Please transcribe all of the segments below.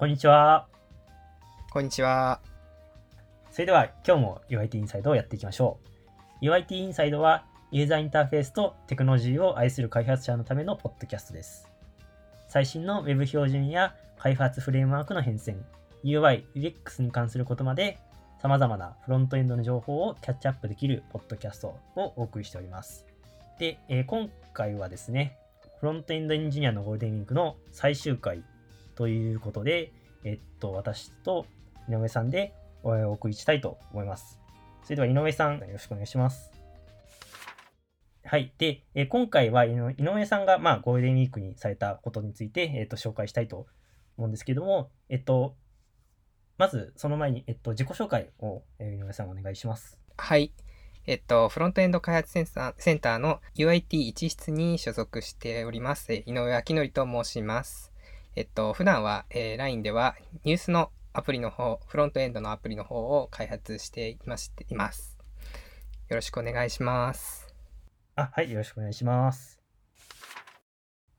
こんにちは。こんにちは。それでは今日も UIT インサイドをやっていきましょう。UIT インサイドはユーザーインターフェースとテクノロジーを愛する開発者のためのポッドキャストです。最新の Web 標準や開発フレームワークの変遷、UI、UX に関することまで様々なフロントエンドの情報をキャッチアップできるポッドキャストをお送りしております。で、えー今回はですね、フロントエンドエンジニアのゴールデンウィークの最終回ということで、えっと、私と井上さんでお送りしたいと思います。それでは井上さん、よろしくお願いします。はい。で、え今回は井上さんが、まあ、ゴールデンウィークにされたことについて、えっと、紹介したいと思うんですけども、えっと、まず、その前に、えっと、自己紹介を、え井上さんお願いします。はい。えっと、フロントエンド開発センターセンターの UIT1 室に所属しております、えー井上明則と申します。えっと、普段は、えー LINE ではニュースのアプリの方、フロントエンドのアプリの方を開発していましています。よろしくお願いします。あ、はい、よろしくお願いします。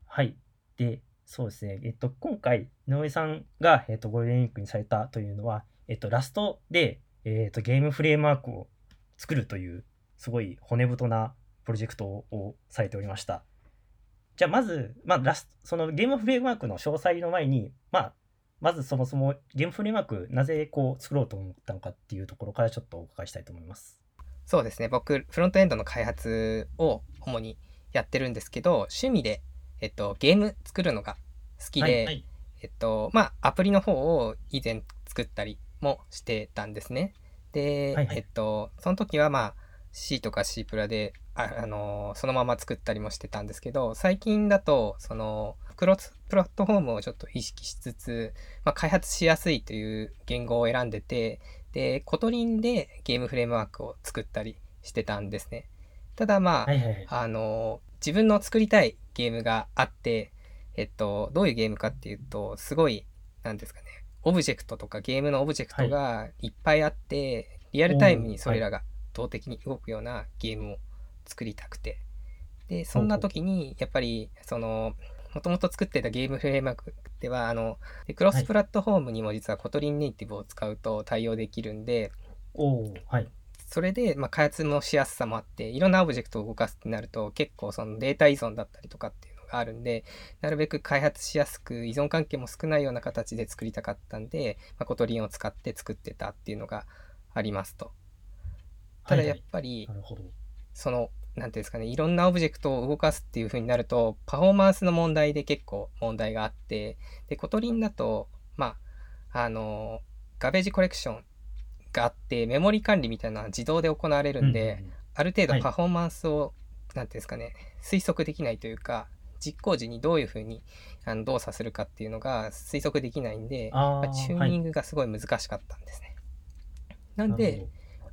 はい。で、そうですね。えっと、今回、井上さんが、えっと、ゴールデンウィークにされたというのは、えっと、ラストで、えっと、ゲームフレームワークを作るという、すごい骨太なプロジェクトをされておりました。じゃあ、まず、まあ、ラスト、そのゲームフレームワークの詳細の前に、まあ、まずそもそもゲームフレームワーク、なぜこう作ろうと思ったのかっていうところからちょっとお伺いしたいと思います。そうですね。僕、フロントエンドの開発を主にやってるんですけど、趣味で、えっと、ゲーム作るのが好きで、はいはいえっと、まあ、アプリの方を以前作ったりもしてたんですね。で、はいはいえっと、その時はまあ、C とか C プラで、あ、あのーそのまま作ったりもしてたんですけど、最近だと、その、クロスプラットフォームをちょっと意識しつつ、まあ、開発しやすいという言語を選んでて、で、 Kotlin でゲームフレームワークを作ったりしてたんですね。ただまあ、はいはいはい。あの自分の作りたいゲームがあって、えっと、どういうゲームかっていうと、すごい、なんですかね、オブジェクトとかゲームのオブジェクトがいっぱいあって、リアルタイムにそれらが動的に動くようなゲームを作りたくて。で、そんな時に、やっぱり、その、もともと作ってたゲームフレームワークでは、あの、でクロスプラットフォームにも実は Kotlin Native を使うと対応できるんで、はい。それで、まあ、開発もしやすさもあって、いろんなオブジェクトを動かすってなると、結構そのデータ依存だったりとかっていうのがあるんで、なるべく開発しやすく、依存関係も少ないような形で作りたかったんで、まあ、 Kotlin を使って作ってたっていうのがありますと。ただやっぱりな、るほど。その、なんていうんですかね、いろんなオブジェクトを動かすっていう風になると、パフォーマンスの問題で結構問題があって、で、 Kotlin だと、まあ、あの、ガベージコレクションがあって、メモリ管理みたいなのは自動で行われるんで、うんうんうん。ある程度はい。パフォーマンスを、なんていうんですかね、推測できないというか、実行時にどういう風にあの動作するかっていうのが推測できないんで、まあチューニングがすごい難しかったんですね。なんなるで、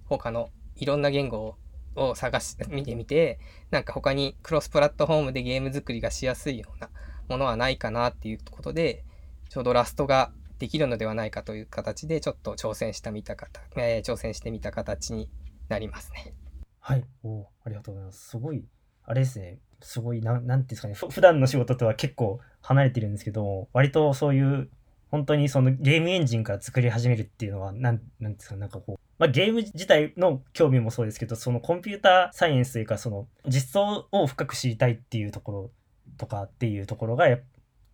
他のいろんな言語をを探し見てみてなんか他にクロスプラットフォームでゲーム作りがしやすいようなものはないかなっていうことでちょうどラストができるのではないかという形でちょっと挑戦したみた方、えー挑戦してみた形になりますね。はい。おありがとうございます。すごい、あれですね。すごい、なん、なんていうんですかね。ふ普段の仕事とは結構離れてるんですけど、割とそういう、本当にそのゲームエンジンから作り始めるっていうのは、なん、なんですか、なんかこう、まあ、ゲーム自体の興味もそうですけど、そのコンピューターサイエンスというか、その実装を深く知りたいっていうところとかっていうところが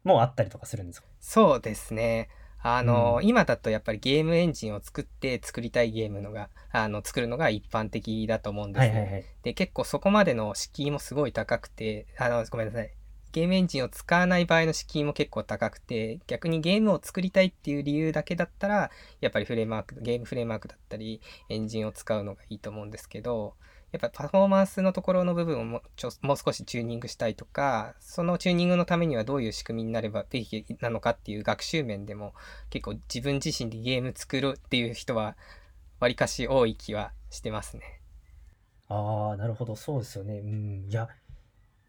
もうあったりとかするんですか？そうですね。あの、うん今だとやっぱりゲームエンジンを作って作りたいゲームのがあの作るのが一般的だと思うんですね。はいはいはい。で結構そこまでの敷居もすごい高くてあのごめんなさいゲームエンジンを使わない場合の敷居も結構高くて逆にゲームを作りたいっていう理由だけだったらやっぱりフレームワークゲームフレームワークだったりエンジンを使うのがいいと思うんですけどやっぱパフォーマンスのところの部分をもちょもう少しチューニングしたいとかそのチューニングのためにはどういう仕組みになれば適宜なのかっていう学習面でも結構自分自身でゲーム作るっていう人はわりかし多い気はしてますね。ああ、なるほど、そうですよね。うん、いや、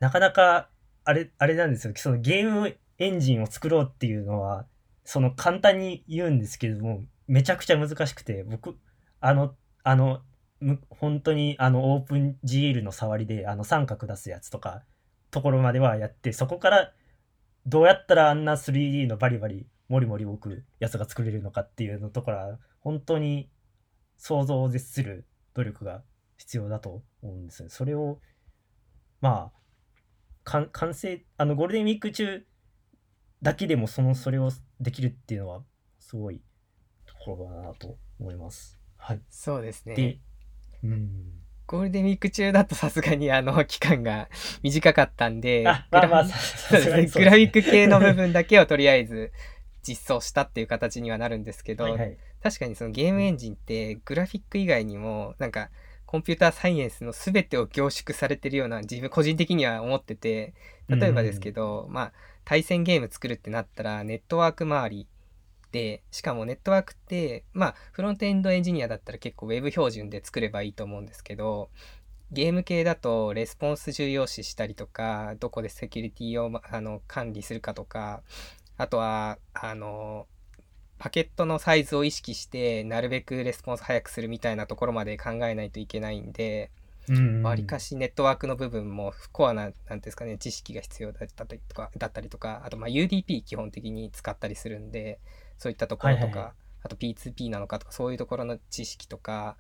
なかなか、あれ、あれなんですよ。そのゲームエンジンを作ろうっていうのは、その簡単に言うんですけども、めちゃくちゃ難しくて、僕、あの、あの、本当にあのオープン GL の触りであの三角出すやつとかところまではやってそこからどうやったらあんな 3D のバリバリもりもり多くやつが作れるのかっていうのところは本当に想像を絶する努力が必要だと思うんですね。それをまあ完完成あのゴールデンウィーク中だけでもそのそれをできるっていうのはすごいところだなと思います。はい。そうですねで、うん。ゴールデンウィーク中だとさすがにあの 期間が短かったんであ、まあまあ、グラフィック系の部分だけをとりあえず実装したっていう形にはなるんですけど、はいはい。確かにそのゲームエンジンってグラフィック以外にもなんかコンピューターサイエンスの全てを凝縮されてるような自分個人的には思ってて例えばですけど、まあ対戦ゲーム作るってなったらネットワーク周りでしかもネットワークってまあフロントエンドエンジニアだったら結構ウェブ標準で作ればいいと思うんですけどゲーム系だとレスポンス重要視したりとかどこでセキュリティをまあの管理するかとかあとはあのパケットのサイズを意識してなるべくレスポンス早くするみたいなところまで考えないといけないんでうんわりかしネットワークの部分もコアななんていうんですかね知識が必要だったりとかだったりとかあとまあ UDP 基本的に使ったりするんでそういったところとか、はいはいはい。あと P2P なのかとかそういうところの知識とか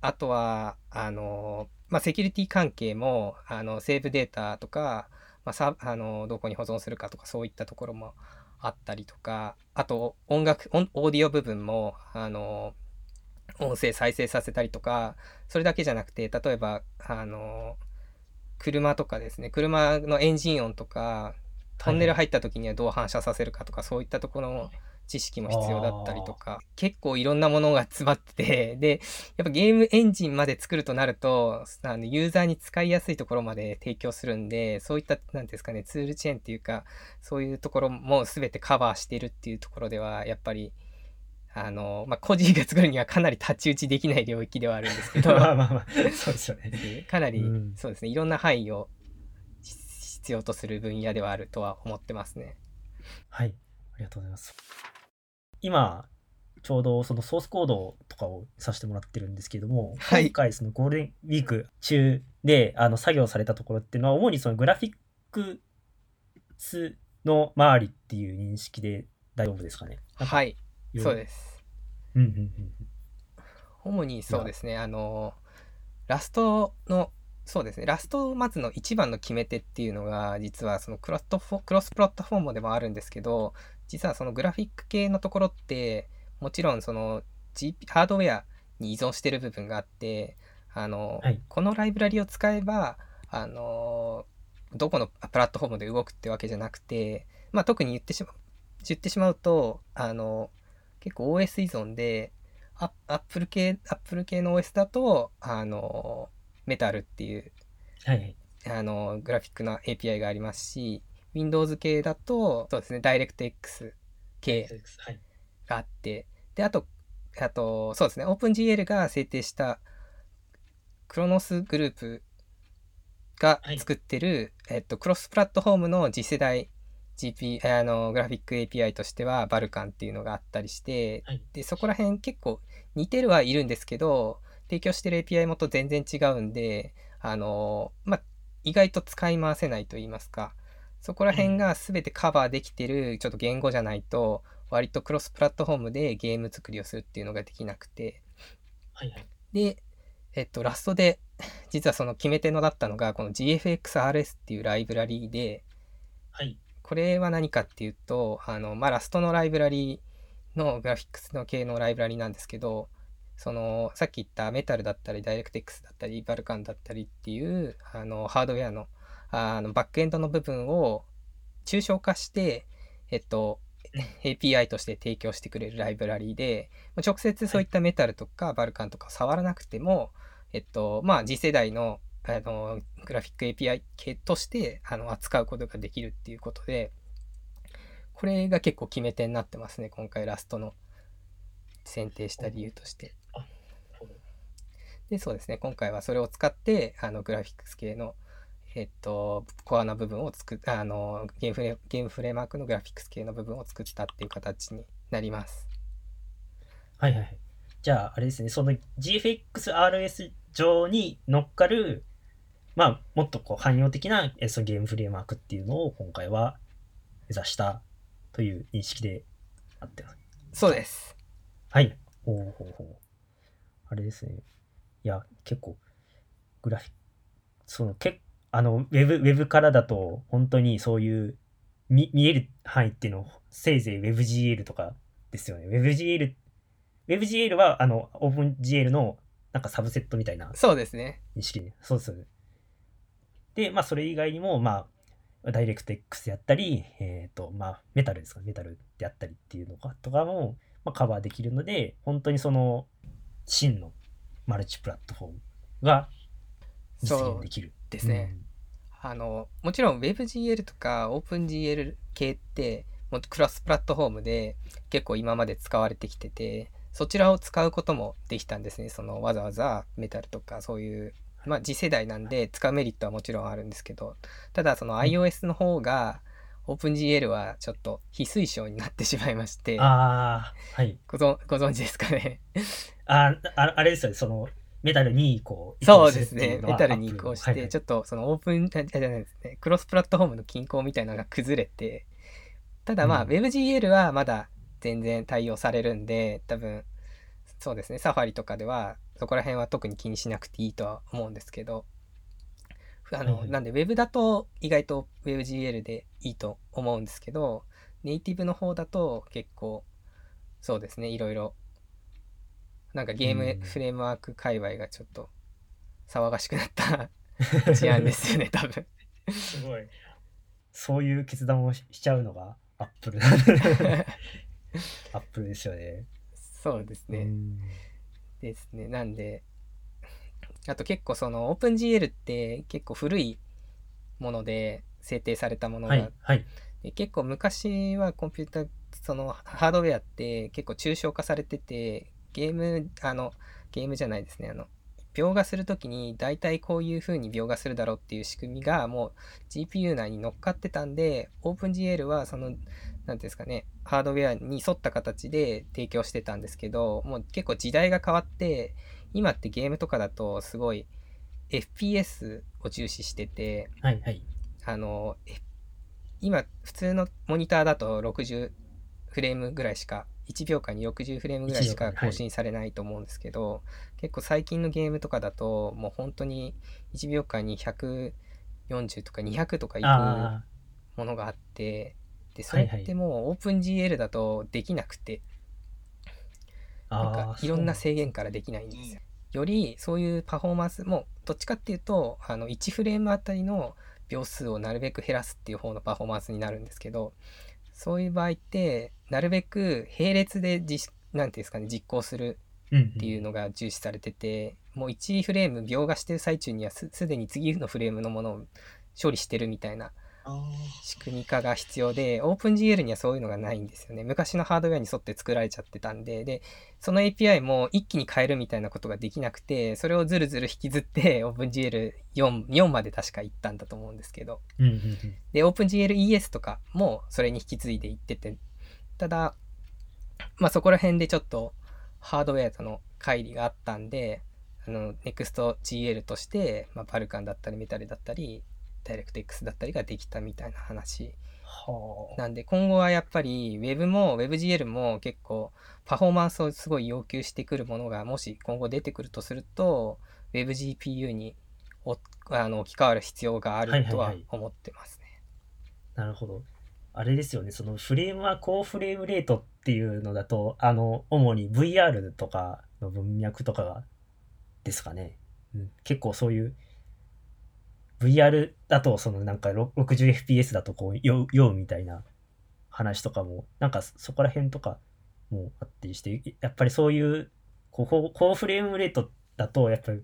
あとはあのまあセキュリティ関係もあのセーブデータとか、まあ、さあのどこに保存するかとかそういったところもあったりとかあと音楽オーディオ部分もあの音声再生させたりとかそれだけじゃなくて例えばあの車とかですね車のエンジン音とかトンネル入った時にはどう反射させるかとか、そういったところの知識も必要だったりとか結構いろんなものが詰まってて でやっぱゲームエンジンまで作るとなるとあのユーザーに使いやすいところまで提供するんでそういった何ですかねツールチェーンっていうかそういうところも全てカバーしてるっていうところではやっぱりあの、まあ、個人が作るにはかなり太刀打ちできない領域ではあるんですけど まあまあまあ、そうですよね。かなり、うんそうですねいろんな範囲をし必要とする分野ではあるとは思ってますね。はい、ありがとうございます。今、ちょうどそのソースコードとかをさせてもらってるんですけれども、はい。今回そのゴールデンウィーク中であの作業されたところっていうのは、主にそのグラフィックスの周りっていう認識で大丈夫ですかね？はい。いそうです。うんうんうん主にそうですね。あのラストのそうですね。ラストを待つの一番の決め手っていうのが実はそのクロストフォクロスプラットフォームでもあるんですけど実はそのグラフィック系のところってもちろんその、GP、ハードウェアに依存してる部分があってあの、はい。このライブラリを使えばあのどこのプラットフォームで動くってわけじゃなくて、まあ、特に言ってしま言ってしまうとあの結構 OS 依存でアアップル系アップル系の OS だとあのメタルっていうはいはい。あのグラフィックな API がありますし Windows 系だとそうですね DirectX 系はい。があってであとあとそうですね OpenGL が制定したクロノスグループがはい作ってる、えっと、クロスプラットフォームの次世代 GP あのグラフィック API としてはバルカンっていうのがあったりして、はいでそこら辺結構似てるはいるんですけど提供してる API もと全然違うんであのまあ意外と使い回せないと言いますかそこら辺が全てカバーできてるちょっと言語じゃないと割とクロスプラットフォームでゲーム作りをするっていうのができなくてはいはい。でえっと Rust で実はその決め手のだったのがこの GFXRS っていうライブラリーではい。これは何かっていうとあの、まあ、 Rust のライブラリーのグラフィックスの系のライブラリーなんですけどそのさっき言ったメタルだったりダイレクト X だったり Vulkan だったりっていうあのハードウェアのあのバックエンドの部分を抽象化して、えっと、API として提供してくれるライブラリーで直接そういったメタルとかバルカンとか触らなくても、えっとまあ、次世代のあのグラフィック API 系としてあの扱うことができるっていうことでこれが結構決め手になってますね今回ラストの選定した理由として。でそうですね今回はそれを使ってあのグラフィックス系のえっとコアな部分を作っあのゲームフレゲームフレームワークのグラフィックス系の部分を作ったっていう形になります。はいはいはい。じゃあ、あれですね、その GFXRS 上に乗っかる、まあ、もっとこう汎用的なえそのゲームフレームワークっていうのを今回は目指したという認識であってます。そうです。はい。おおほうほう。あれですね。いや、結構、グラフィック、その、けあの、ウェブ、ウェブからだと、本当にそういう、見見える範囲っていうのを、せいぜい WebGL とかですよね。WebGL、WebGL は、あの、OpenGL の、なんかサブセットみたいなそうですね。認識で。そうです。で、まあ、それ以外にも、まあ、ダイレクト X やったり、えっ、と、まあ、メタルですか、メタルであったりっていうのかとかも、まあ、カバーできるので、本当にその、真のマルチプラットフォームが実現できる。ですね。あの、もちろん WebGL とか OpenGL 系って、もうクロスプラットフォームで結構今まで使われてきてて、そちらを使うこともできたんですね。そのわざわざメタルとかそういう、まあ次世代なんで使うメリットはもちろんあるんですけど、ただその iOS の方が OpenGL はちょっと非推奨になってしまいまして、ああ、はい。ご存ご存知ですかね？ああ、あれですよね、その、メタルにこう、そうですね。メタルに移行して、はいはい。ちょっとそのオープン、あじゃないですね、クロスプラットフォームの均衡みたいなのが崩れて、ただまあ、うん。WebGL はまだ全然対応されるんで、多分、そうですね、サファリとかでは、そこら辺は特に気にしなくていいとは思うんですけど、あの、はいはいなんで Web だと意外と WebGL でいいと思うんですけど、ネイティブの方だと結構、そうですね、いろいろ、なんかゲームうんフレームワーク界隈がちょっと騒がしくなった 事案ですよね、多分。すごい。そういう決断をししちゃうのがアップル。アップルですよね。そうですね。うんですね。なんで、あと結構その OpenGL って結構古いもので制定されたものが、はい、はい。で結構昔はコンピューター、そのハードウェアって結構抽象化されてて、ゲーム、あの、ゲームじゃないですね、あの、描画するときに大体こういう風に描画するだろうっていう仕組みがもう GPU 内に乗っかってたんで、OpenGL はその、なんていうんですかね、ハードウェアに沿った形で提供してたんですけど、もう結構時代が変わって、今ってゲームとかだとすごい FPS を重視してて、はい、はい。あの、え今、普通のモニターだと60フレームぐらいしか、1秒間に60フレームぐらいしか1秒間はい。更新されないと思うんですけど、結構最近のゲームとかだと、もう本当に1秒間に140とか200とかいくあものがあって、で、それはい。はいってもう OpenGL だとできなくて、あ、なんかいろんな制限からできないんですよ。よりそういうパフォーマンスもどっちかっていうとあの1フレームあたりの秒数をなるべく減らすっていう方のパフォーマンスになるんですけどそういう場合ってなるべく並列で実なんていうんですかね実行するうんっていうのが重視されてて、もう1フレーム描画してる最中にはすすでに次のフレームのものを処理してるみたいな仕組み化が必要で OpenGL にはそういうのがないんですよね。昔のハードウェアに沿って作られちゃってたんで。でその API も一気に変えるみたいなことができなくてそれをずるずる引きずって OpenGL4 4まで確か行ったんだと思うんですけど。うんうんうん。で OpenGLES とかもそれに引き継いでいってて。ただまあそこら辺でちょっとハードウェアとの乖離があったんであの NEXTGL として、まあ、バルカンだったりメタルだったりダイレクト X だったりができたみたいな話はあ。なんで今後はやっぱり Web も WebGL も結構パフォーマンスをすごい要求してくるものがもし今後出てくるとすると WebGPU におあの置き換わる必要があるとはいはいははい思ってますね。なるほど。あれですよね、そのフレームは高フレームレートっていうのだと、あの、主に VR とかの文脈とかが、ですかね。うん、結構そういう、VR だと、そのなんかろ 60fps だとこう、酔うみたいな話とかも、なんかそこら辺とかもあったりして、やっぱりそういう、こう高高フレームレートだと、やっぱり、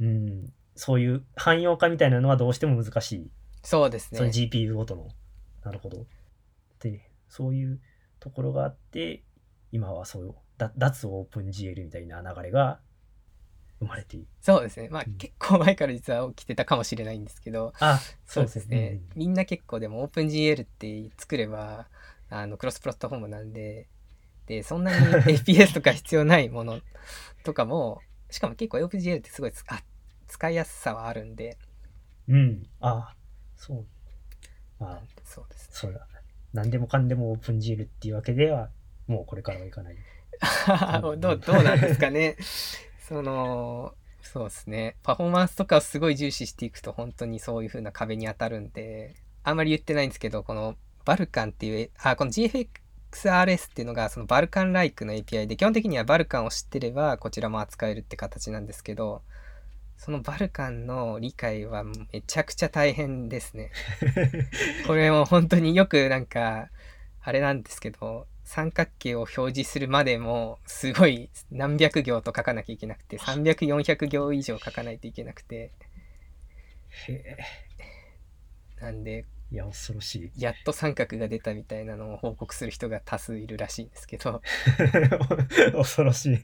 うん、そういう汎用化みたいなのはどうしても難しいそうですそのね。GPU ごとの。なるほど。で、そういうところがあって、今はそういう、だ脱オープン GL みたいな流れが生まれている。そうですね。まあうん結構前から実は起きてたかもしれないんですけど、あ、そうですね。うんみんな結構でも OpenGL って作ればあのクロスプラットフォームなんで、で、そんなに FPS とか必要ないものとかも、しかも結構 OpenGL ってすごいつあ使いやすさはあるんで、うん。あ、そう。まあ、そうですね。そうだ。何でもかんでもオープン GL っていうわけではもうこれからはいかない。どうどうなんですかね。そのそうですねパフォーマンスとかをすごい重視していくと本当にそういう風な壁に当たるんであんまり言ってないんですけどこの Vulkan っていうあこの GFXRS っていうのがその Vulkan ライクの API で基本的には Vulkan を知ってればこちらも扱えるって形なんですけどその Vulkan の理解はめちゃくちゃ大変ですね。これも本当によくなんかあれなんですけど三角形を表示するまでもすごい何百行と書かなきゃいけなくて300400行以上書かないといけなくてへえ。なんでいや、恐ろしい。やっと三角が出たみたいなのを報告する人が多数いるらしいんですけど 恐ろしい。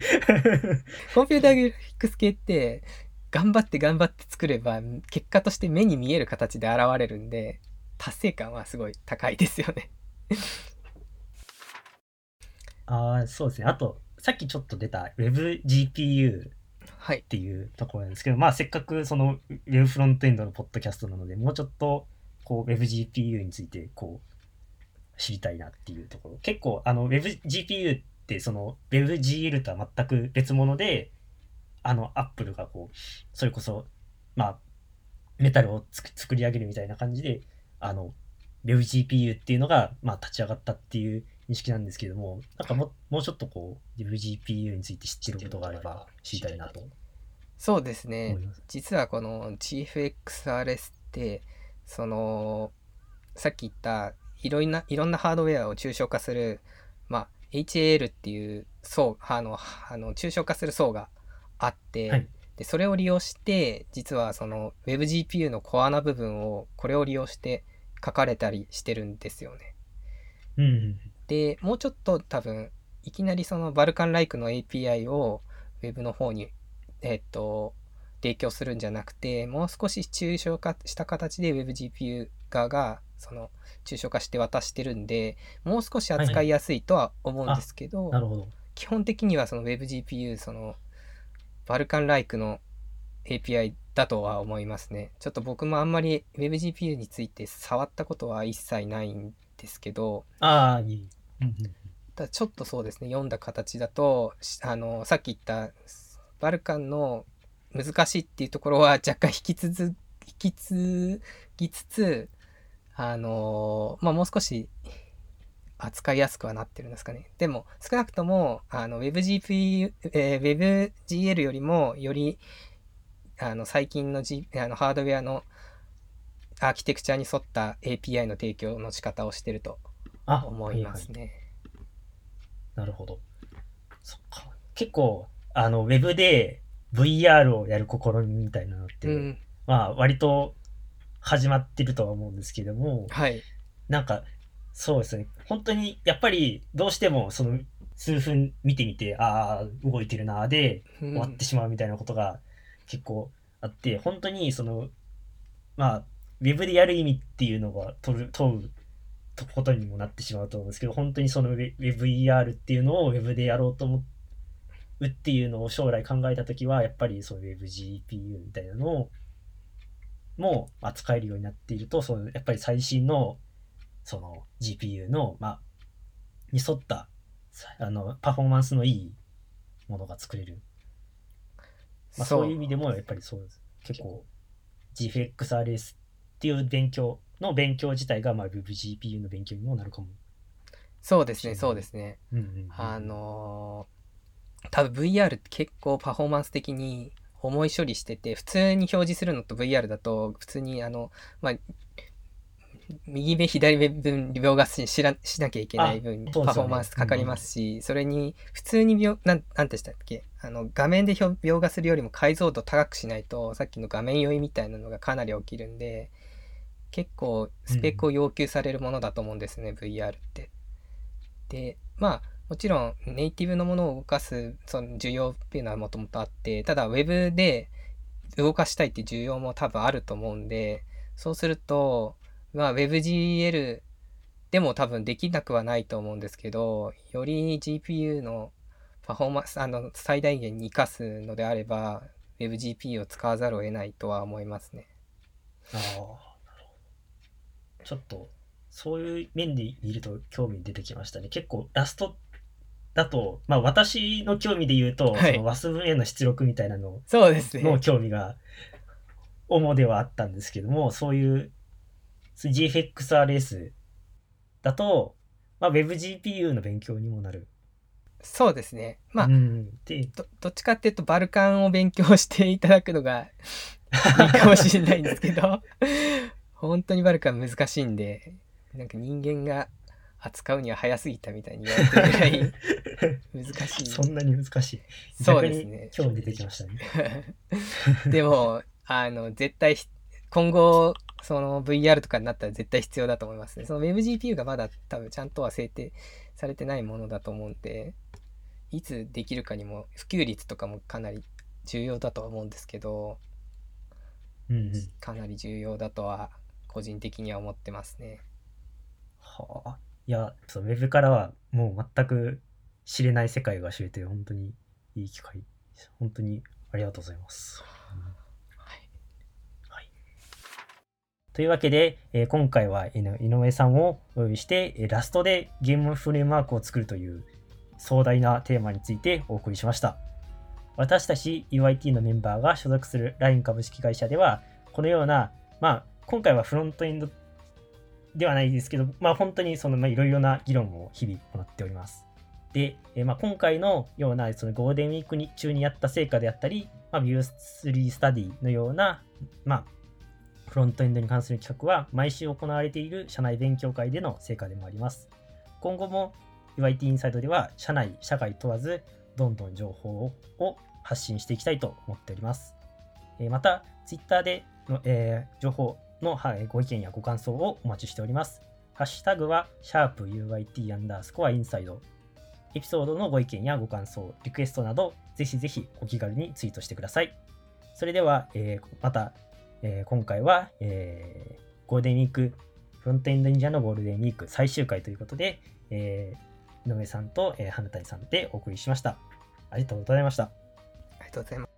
コンピューターグラフィックス系って頑張って頑張って作れば結果として目に見える形で現れるんで達成感はすごい高いですよねああ、そうですね。あと、さっきちょっと出た WebGPU はいっていうところなんですけど、まあせっかくその Web フロントエンドのポッドキャストなので、もうちょっとこう WebGPU についてこう知りたいなっていうところ。結構あの WebGPU ってその WebGL とは全く別物で、あの Apple がこう、それこそ、まあ、メタルを作り上げるみたいな感じで、あの WebGPU っていうのが、まあ、立ち上がったっていう認識なんですけれども、なんかももうちょっとこう WebGPU について知ってることがあれば知りたいなとそうですね。実はこの GFXRS ってそのさっき言ったいろんないろんなハードウェアを抽象化する、まあ、HAL っていう層あのあの抽象化する層があって、はい。でそれを利用して実はその WebGPU のコアな部分をこれを利用して書かれたりしてるんですよね。うんうんでもうちょっと多分いきなりそのバルカンライクの API を Web の方にえっと提供するんじゃなくてもう少し抽象化した形で WebGPU 側がその抽象化して渡してるんでもう少し扱いやすいとは思うんですけど、なるほど。基本的にはその WebGPU そのバルカンライクの API だとは思いますね。ちょっと僕もあんまり WebGPU について触ったことは一切ないんですけど、ああ、いい。ただちょっとそうですね読んだ形だとあのさっき言ったバルカンの難しいっていうところは若干引き続き継ぎつつあのまあもう少し扱いやすくはなってるんですかね。でも少なくともあの Web gp え webgl よりもよりあの最近の,、G、あのハードウェアのアーキテクチャに沿った API の提供の仕方をしてると。あ思いますははね。なるほど。そっか。結構、あの、ウェブで VR をやる試みみたいなのって、うん、まあ、割と始まってるとは思うんですけども、はい。なんか、そうですね。本当に、やっぱり、どうしても、その、数分見てみて、ああ、動いてるな、で、終終わってしまうみたいなことが結構あって、本当に、その、まあ、ウェブでやる意味っていうのが問うことにもなってしまうと思うんですけど、本当にその WebVR っていうのを Web でやろうと思うっていうのを将来考えたときは、やっぱりその WebGPU みたいなのをもう扱えるようになっていると、そのやっぱり最新のその GPU の、まあ、に沿ったあのパフォーマンスのいいものが作れる。まあ、そういう意味でもやっぱりそうです。結構 GFXRS っていう勉強の勉強自体が、まあ、WebGPU の勉強にもなるかも。そうですね、そうですね。うんうんうんあのー多分 VR って結構パフォーマンス的に重い処理してて、普通に表示するのと VR だと、普通にあの、まあ、右目左目分描画ししらしなきゃいけない分、パフォーマンスかかりますし、それに普通に描なんなんてしたっけ？あの画面で表描画するよりも解像度高くしないとさっきの画面酔いみたいなのがかなり起きるんで結構スペックを要求されるものだと思うんですね、VR って。でまあもちろんネイティブのものを動かすその需要っていうのはもともとあってただ Web で動かしたいって需要も多分あると思うんでそうするとまあ WebGL でも多分できなくはないと思うんですけどより GPU のパフォーマンスあの最大限に生かすのであれば WebGPU を使わざるを得ないとは思いますね。ああ。ちょっと、そういう面で見ると興味出てきましたね。結構、ラストだと、まあ私の興味で言うと、はいその WASM への出力みたいなのそうですね。の興味が主ではあったんですけども、そういう GFXRS だと、まあ WebGPU の勉強にもなる。そうですね。まあ、うん、でどどっちかっていうと Vulkan を勉強していただくのがいいかもしれないんですけど本当に Vulkan 難しいんでなんか人間が扱うには早すぎたみたいに言われてるぐらい難しい そんなに難しい。そうですね逆に興味出てきましたね。でもあの絶対ひ今後その VR とかになったら絶対必要だと思いますねその WebGPU がまだ多分ちゃんとは制定されてないものだと思うんでいつできるかにも普及率とかもかなり重要だとは思うんですけどうんうん。かなり重要だとは個人的には思ってますね。はあ。いや、そうウェブからはもう全く知れない世界が知れて、本当にいい機会。本当にありがとうございます。はい。というわけで、えー今回はえー井上さんをお呼びして、えーラストでゲームフレームワークを作るという壮大なテーマについてお送りしました。私たち UIT のメンバーが所属する LINE 株式会社では、このような、まあ、今回はフロントエンドではないですけど、まあ、本当にその、まあ、いろいろな議論を日々行っております。で、えまあ、今回のようなそのゴールデンウィークに中にやった成果であったり、まあ、View3 スタディのような、まあ、フロントエンドに関する企画は毎週行われている社内勉強会での成果でもあります。今後も UIT インサイドでは社内、社外問わず、どんどん情報を発信していきたいと思っております。えまた、Twitter での、えー情報のはいご意見やご感想をお待ちしております。ハッシュタグは、シャープ u i t アンダースコアインサイド。エピソードのご意見やご感想、リクエストなど、ぜひぜひお気軽にツイートしてください。それでは、えーまた、えー今回は、えーゴールデンウィーク、フロントエンドエンジニアのゴールデンウィーク最終回ということで、え井上さんと、えー花谷さんでお送りしました。ありがとうございました。ありがとうございます。